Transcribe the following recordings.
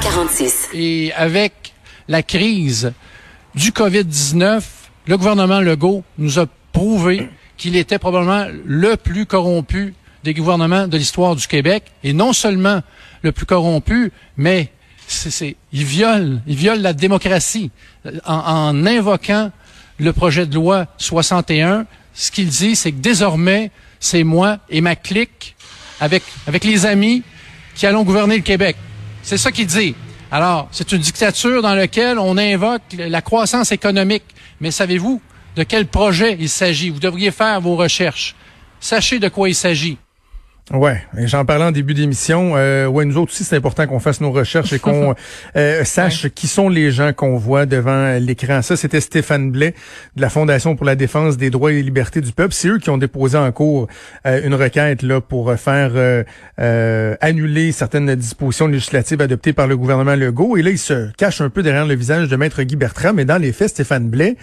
346. Et avec la crise du COVID-19, le gouvernement Legault nous a prouvé qu'il était probablement le plus corrompu des gouvernements de l'histoire du Québec. Et non seulement le plus corrompu, mais c'est, il viole, il viole la démocratie en, en invoquant le projet de loi 61. Ce qu'il dit, c'est que désormais, c'est moi et ma clique avec, avec les amis qui allons gouverner le Québec. C'est ça qu'il dit. Alors, c'est une dictature dans laquelle on invoque la croissance économique. Mais savez-vous de quel projet il s'agit? Vous devriez faire vos recherches. Sachez de quoi il s'agit. Ouais, et j'en parlais en début d'émission. Euh, ouais, nous autres aussi, c'est important qu'on fasse nos recherches et qu'on euh, sache qui sont les gens qu'on voit devant l'écran. Ça, c'était Stéphane Blais de la Fondation pour la défense des droits et libertés du peuple. C'est eux qui ont déposé en cours euh, une requête là pour faire euh, annuler certaines dispositions législatives adoptées par le gouvernement Legault. Et là, ils se cachent un peu derrière le visage de Maître Guy Bertrand, mais dans les faits, Stéphane Blais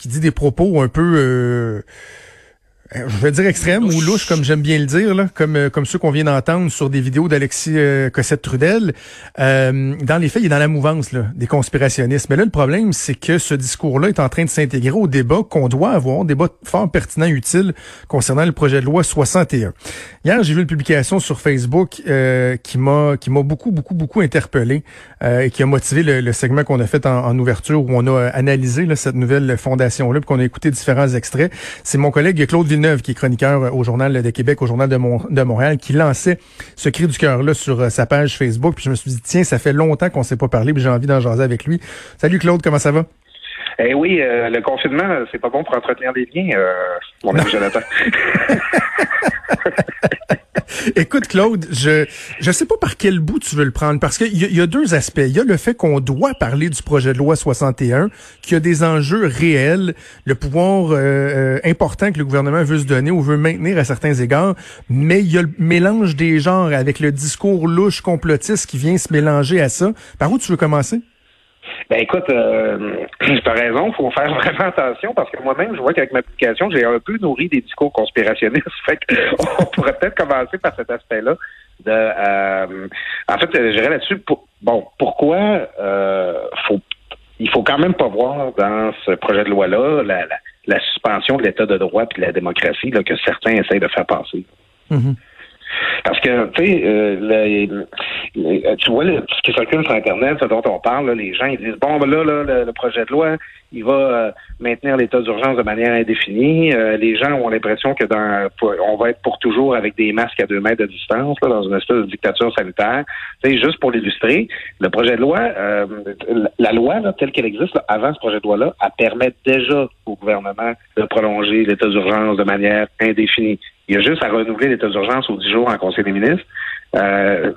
qui dit des propos un peu euh, je vais dire extrême ou louche, comme j'aime bien le dire, là, comme euh, comme ceux qu'on vient d'entendre sur des vidéos d'Alexis euh, Cossette-Trudel. Euh, dans les faits, il est dans la mouvance là, des conspirationnistes. Mais là, le problème, c'est que ce discours-là est en train de s'intégrer au débat qu'on doit avoir, débat fort pertinent, utile, concernant le projet de loi 61. Hier, j'ai vu une publication sur Facebook qui m'a qui m'a beaucoup, beaucoup, beaucoup interpellé et qui a motivé le, segment qu'on a fait en, ouverture où on a analysé là, cette nouvelle fondation-là, puis qu'on a écouté différents extraits. C'est mon collègue Claude qui est chroniqueur au Journal de Québec, au Journal de, de Montréal, qui lançait ce cri du cœur-là sur euh, sa page Facebook. Puis je me suis dit, tiens, ça fait longtemps qu'on ne s'est pas parlé, puis j'ai envie d'en jaser avec lui. Salut Claude, comment ça va? Eh oui, euh, le confinement, c'est pas bon pour entretenir des liens, euh, mon ami Jonathan. Écoute, Claude, je je sais pas par quel bout tu veux le prendre, parce qu'il y, a deux aspects. Il y a le fait qu'on doit parler du projet de loi 61, qu'il y a des enjeux réels, le pouvoir euh, euh, important que le gouvernement veut se donner ou veut maintenir à certains égards, mais il y a le mélange des genres avec le discours louche complotiste qui vient se mélanger à ça. Par où tu veux commencer? Ben écoute, euh, tu as raison, il faut faire vraiment attention parce que moi-même, je vois qu'avec ma publication, j'ai un peu nourri des discours conspirationnistes. Fait on pourrait peut-être commencer par cet aspect-là. De, euh, en fait, je dirais là-dessus, bon, pourquoi euh, faut, il faut quand même pas voir dans ce projet de loi-là la, la, suspension de l'état de droit et de la démocratie là, que certains essayent de faire passer. Mm-hmm. Parce que, tu sais, euh, tu vois ce qui circule sur Internet, ce dont on parle, les gens ils disent bon ben là, là le, projet de loi, il va euh, maintenir l'état d'urgence de manière indéfinie. Euh, les gens ont l'impression que dans on va être pour toujours avec des masques à deux mètres de distance, là, dans une espèce de dictature sanitaire. Sais, juste pour l'illustrer, le projet de loi, la loi là, telle qu'elle existe avant ce projet de loi-là, elle permet déjà au gouvernement de prolonger l'état d'urgence de manière indéfinie. Il y a juste à renouveler l'état d'urgence aux 10 jours en Conseil des ministres. Euh,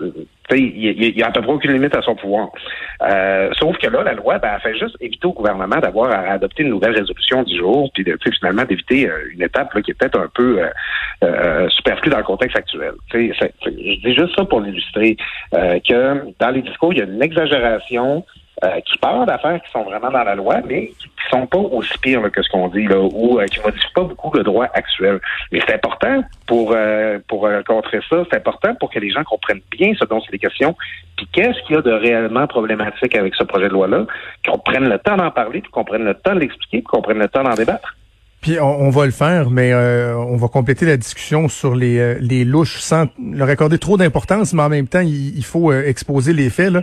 il n'y a à peu près aucune limite à son pouvoir. Euh, sauf que là, la loi, ben, elle fait juste éviter au gouvernement d'avoir à adopter une nouvelle résolution du jour, puis de, finalement d'éviter euh, une étape là, qui est peut-être un peu euh, euh superflue dans le contexte actuel. je dis juste ça pour l'illustrer, que dans les discours, il y a une exagération euh, qui parlent d'affaires qui sont vraiment dans la loi, mais qui sont pas aussi pires que ce qu'on dit, là, ou euh, qui modifient pas beaucoup le droit actuel. Mais c'est important pour euh, pour contrer ça, c'est important pour que les gens comprennent bien ce dont c'est des questions, puis qu'est-ce qu'il y a de réellement problématique avec ce projet de loi-là, qu'on prenne le temps d'en parler, qu'on prenne le temps de l'expliquer, qu'on prenne le temps d'en débattre. Puis on, va le faire, mais euh, on va compléter la discussion sur les, euh, les louches sans leur accorder trop d'importance, mais en même temps, il, faut euh, exposer les faits.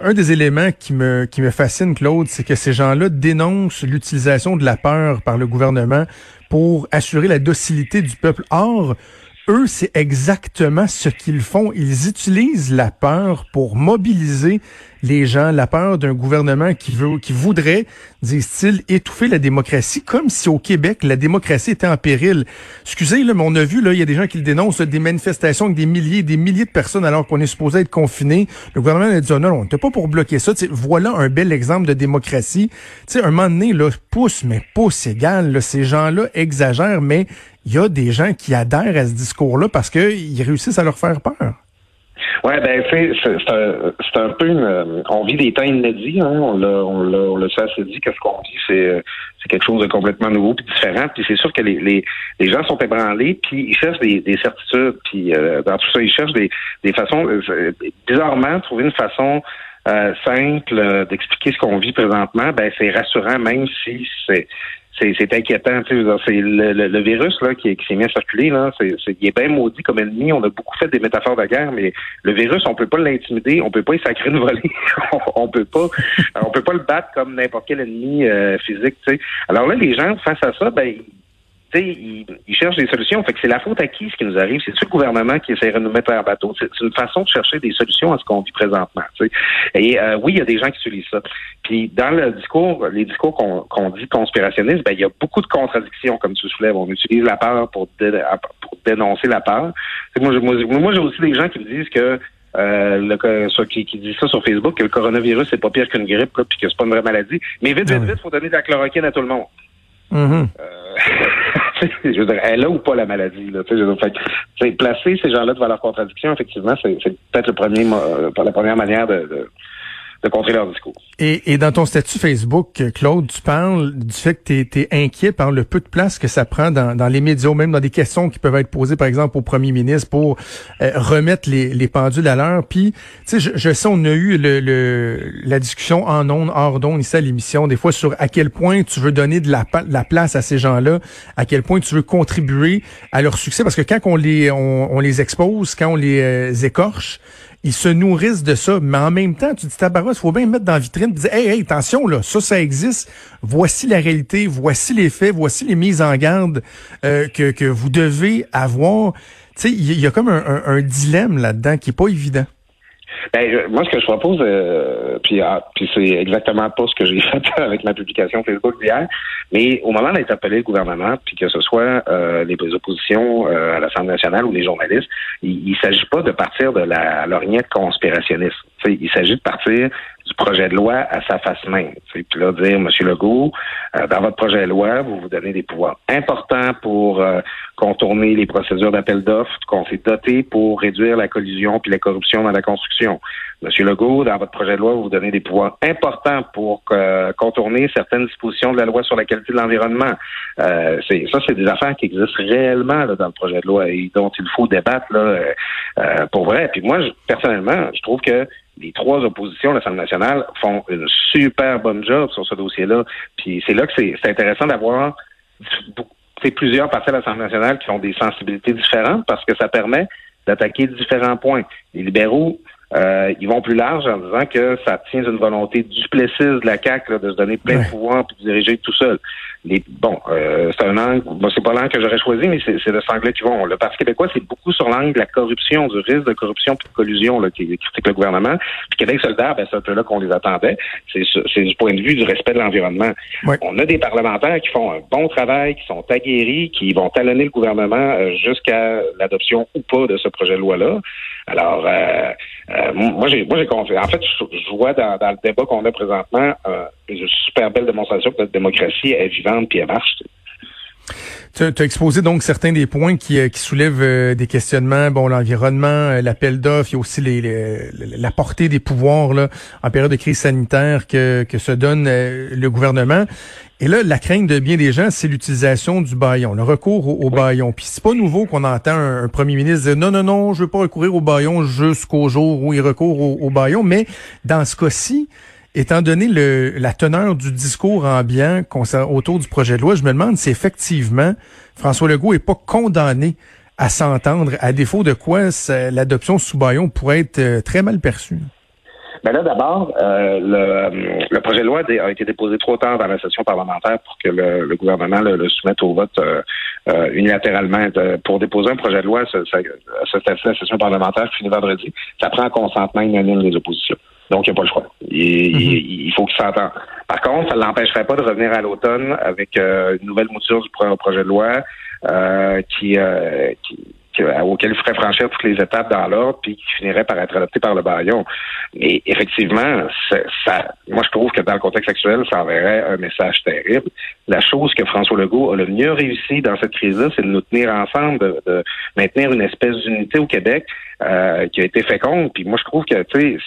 Un des éléments qui me, qui me fascine, Claude, c'est que ces gens-là dénoncent l'utilisation de la peur par le gouvernement pour assurer la docilité du peuple. Or, eux, c'est exactement ce qu'ils font. Ils utilisent la peur pour mobiliser les gens, la peur d'un gouvernement qui veut, qui voudrait, disent-ils, étouffer la démocratie, comme si au Québec, la démocratie était en péril. Excusez, là, mais on a vu, là, il y a des gens qui le dénoncent, des manifestations avec des milliers des milliers de personnes alors qu'on est supposé être confiné. Le gouvernement a dit, oh, non, on n'était pas pour bloquer ça. voilà un bel exemple de démocratie. sais, un moment donné, là, pouce, mais pouce égal, là, ces gens-là exagèrent, mais il y a des gens qui adhèrent à ce discours-là parce qu'ils réussissent à leur faire peur. Ouais, ben c'est c'est un, un peu une, on vit des temps inédits, hein, on l'a on l'a on l'a dit que ce qu'on vit c'est c'est quelque chose de complètement nouveau puis différent puis c'est sûr que les, les, les gens sont ébranlés puis ils cherchent des, des certitudes puis euh, dans tout ça ils cherchent des des façons euh, bizarrement trouver une façon euh, simple d'expliquer ce qu'on vit présentement, ben c'est rassurant même si c'est c'est inquiétant. Tu c'est le, le, virus là qui, qui s'est mis à circuler là, c'est il est bien maudit comme ennemi. On a beaucoup fait des métaphores de guerre, mais le virus, on peut pas l'intimider, on peut pas y sacrer une volée, on, peut pas, on peut pas le battre comme n'importe quel ennemi euh, physique. Tu sais. Alors là, les gens face à ça, ben ils, ils, cherchent des solutions. Fait que c'est la faute à qui ce qui nous arrive? C'est le gouvernement qui essaierait de nous mettre en bateau? C'est une façon de chercher des solutions à ce qu'on vit présentement. Et euh, oui, il y a des gens qui utilisent ça. Puis dans le discours, les discours qu'on dit conspirationnistes, ben il y a beaucoup de contradictions, comme tu soulèves. On utilise la peur pour, pour dénoncer la peur. Moi, moi, j'ai aussi des gens qui me disent que euh, le, qui, qui dit ça sur Facebook, que le coronavirus, c'est pas pire qu'une grippe, puis que c'est pas une vraie maladie. Mais vite, vite, vite, il faut donner de la chloroquine à tout le monde. Mm-hmm. Euh, je veux dire, elle a ou pas la maladie. Là, fait, placer ces gens-là devant leur contradiction, effectivement, c'est peut-être le premier, euh, la première manière de contrer leur discours. Et, et, dans ton statut Facebook, Claude, tu parles du fait que tu es, inquiet par le peu de place que ça prend dans, dans, les médias, même dans des questions qui peuvent être posées, par exemple, au premier ministre pour euh, remettre les, les, pendules à l'heure. Puis, tu sais, je, je, sais, on a eu le, le la discussion en ondes, hors d'ondes, ici à l'émission, des fois sur à quel point tu veux donner de la, de la place à ces gens-là, à quel point tu veux contribuer à leur succès, parce que quand on les, on, on les expose, quand on les euh, écorche, ils se nourrissent de ça. Mais en même temps, tu dis, tabarouette, il faut bien mettre dans la vitrine dire, hey, hey, attention, là, ça, ça existe. Voici la réalité, voici les faits, voici les mises en garde euh, que, que vous devez avoir. Tu sais, il y, a comme un, un dilemme là-dedans qui est pas évident. Ben, moi, ce que je propose, euh, puis, ah, c'est exactement pas ce que j'ai fait avec ma publication Facebook d'hier, mais au moment d'interpeller le gouvernement, puis que ce soit euh, les oppositions euh, à l'Assemblée nationale ou les journalistes, il ne s'agit pas de partir de la lorgnette conspirationniste. Il s'agit de partir du projet de loi à sa face même. Puis là, dire, M. Legault, euh, dans votre projet de loi, vous vous donnez des pouvoirs importants pour euh, contourner les procédures d'appel d'offres qu'on s'est doté pour réduire la collusion puis la corruption dans la construction. Monsieur Legault, dans votre projet de loi, vous donnez des pouvoirs importants pour euh, contourner certaines dispositions de la loi sur la qualité de l'environnement. Euh, ça, c'est des affaires qui existent réellement là, dans le projet de loi et dont il faut débattre là, pour vrai. Puis moi, personnellement, je trouve que les trois oppositions de l'Assemblée nationale font une super bonne job sur ce dossier-là. Puis c'est là que c'est intéressant d'avoir plusieurs partis de l'Assemblée nationale qui ont des sensibilités différentes parce que ça permet d'attaquer différents points. Les libéraux, euh, ils vont plus large en disant que ça tient d'une volonté duplessiste de la CAQ de se donner plein de pouvoir et de diriger tout seul les bon, euh, c'est un angle, bon, c'est pas l'angle que j'aurais choisi, mais c'est, c'est de ce angle qui vont. Le Parti québécois, c'est beaucoup sur l'angle de la corruption, du risque de corruption puis de collusion là, qui critique le gouvernement. Puis Québec solidaire, ben, c'est un peu là qu'on les attendait. C'est, c'est du point de vue du respect de l'environnement. On a des parlementaires qui font un bon travail, qui sont aguerris, qui vont talonner le gouvernement euh, jusqu'à l'adoption ou pas de ce projet de loi-là. Alors, euh, euh moi, j'ai, moi, j'ai confiance. En fait, je, vois dans, dans, le débat qu'on a présentement euh, une super belle démonstration que notre démocratie est vivante puis elle marche. Tu as exposé donc certains des points qui, euh, qui soulèvent euh, des questionnements, bon l'environnement, euh, l'appel d'offres, il y a aussi les, la portée des pouvoirs là, en période de crise sanitaire que, que se donne le gouvernement. Et là, la crainte de bien des gens, c'est l'utilisation du baillon, le recours au, au baillon. Puis c'est pas nouveau qu'on entend un, premier ministre dire non, non, non, je veux pas recourir au baillon jusqu'au jour où il recourt au, au baillon. Mais dans ce cas-ci, Étant donné le, la teneur du discours ambiant autour du projet de loi, je me demande si effectivement François Legault est pas condamné à s'entendre, à défaut de quoi l'adoption sous baillon pourrait être euh, très mal perçue. Ben là, d'abord, euh, le, le, projet de loi a été déposé trop tard dans la session parlementaire pour que le, le gouvernement le, soumette au vote euh, euh, unilatéralement. pour déposer un projet de loi, ça, la session parlementaire finit vendredi. Ça prend un consentement unanime des oppositions. Donc, il n'y a pas le choix. Il, mhm. il, faut qu'il s'entende. Par contre, ça ne l'empêcherait pas de revenir à l'automne avec une nouvelle mouture du projet de loi qui, qui auquel il ferait franchir toutes les étapes dans l'ordre, puis qui finirait par être adopté par le baillon. Mais effectivement, ça, moi je trouve que dans le contexte actuel, ça enverrait un message terrible. La chose que François Legault a le mieux réussi dans cette crise-là, c'est de nous tenir ensemble, de, maintenir une espèce d'unité au Québec euh, qui a été féconde. Puis moi je trouve que, tu sais,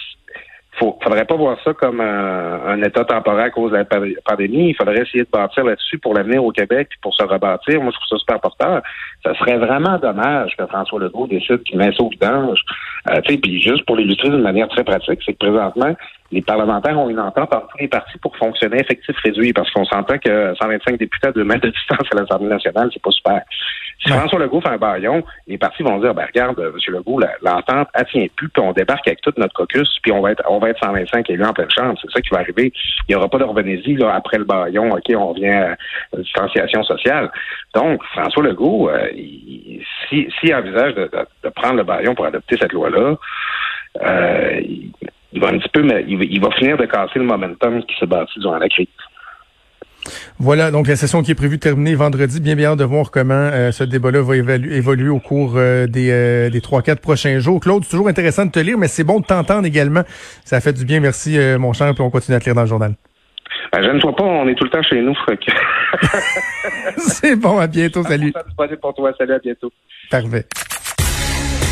faut, faudrait pas voir ça comme un, état temporaire à cause de la pandémie. Il faudrait essayer de bâtir là-dessus pour l'avenir au Québec pour se rebâtir. Moi, je trouve ça super important. Ça serait vraiment dommage que François Legault décide qu'il met ça au vidange. Euh, puis juste pour l'illustrer d'une manière très pratique, c'est que présentement, les parlementaires ont une entente entre tous les partis pour fonctionner effectif réduit, parce qu'on s'entend que 125 députés à deux mètres de distance à l'Assemblée nationale, c'est pas super. Si François Legault fait un baillon, les partis vont dire, ben regarde, M. Legault, l'entente, elle tient plus, puis on débarque avec tout notre caucus, puis on va être, on va être 125 élus en pleine chambre. C'est ça qui va arriver. Il n'y aura pas d'organisie là après le baillon. Ok, on vient à distanciation sociale. Donc, François Legault, euh, s'il si, envisage de, de, prendre le baillon pour adopter cette loi-là, euh, il va un petit peu, mais il va, finir de casser le momentum qui s'est bâti durant la crise. Voilà, donc la session qui est prévue de terminer vendredi. Bien bien de voir comment euh, ce débat-là va évoluer au cours euh, des, euh, des 3-4 prochains jours. Claude, c'est toujours intéressant de te lire, mais c'est bon de t'entendre également. Ça fait du bien, merci mon cher, puis on continue à te lire dans le journal. Ben, je ne vois pas, on est tout le temps chez nous. c'est bon, à bientôt, salut. pour toi, salut, à bientôt. Parfait.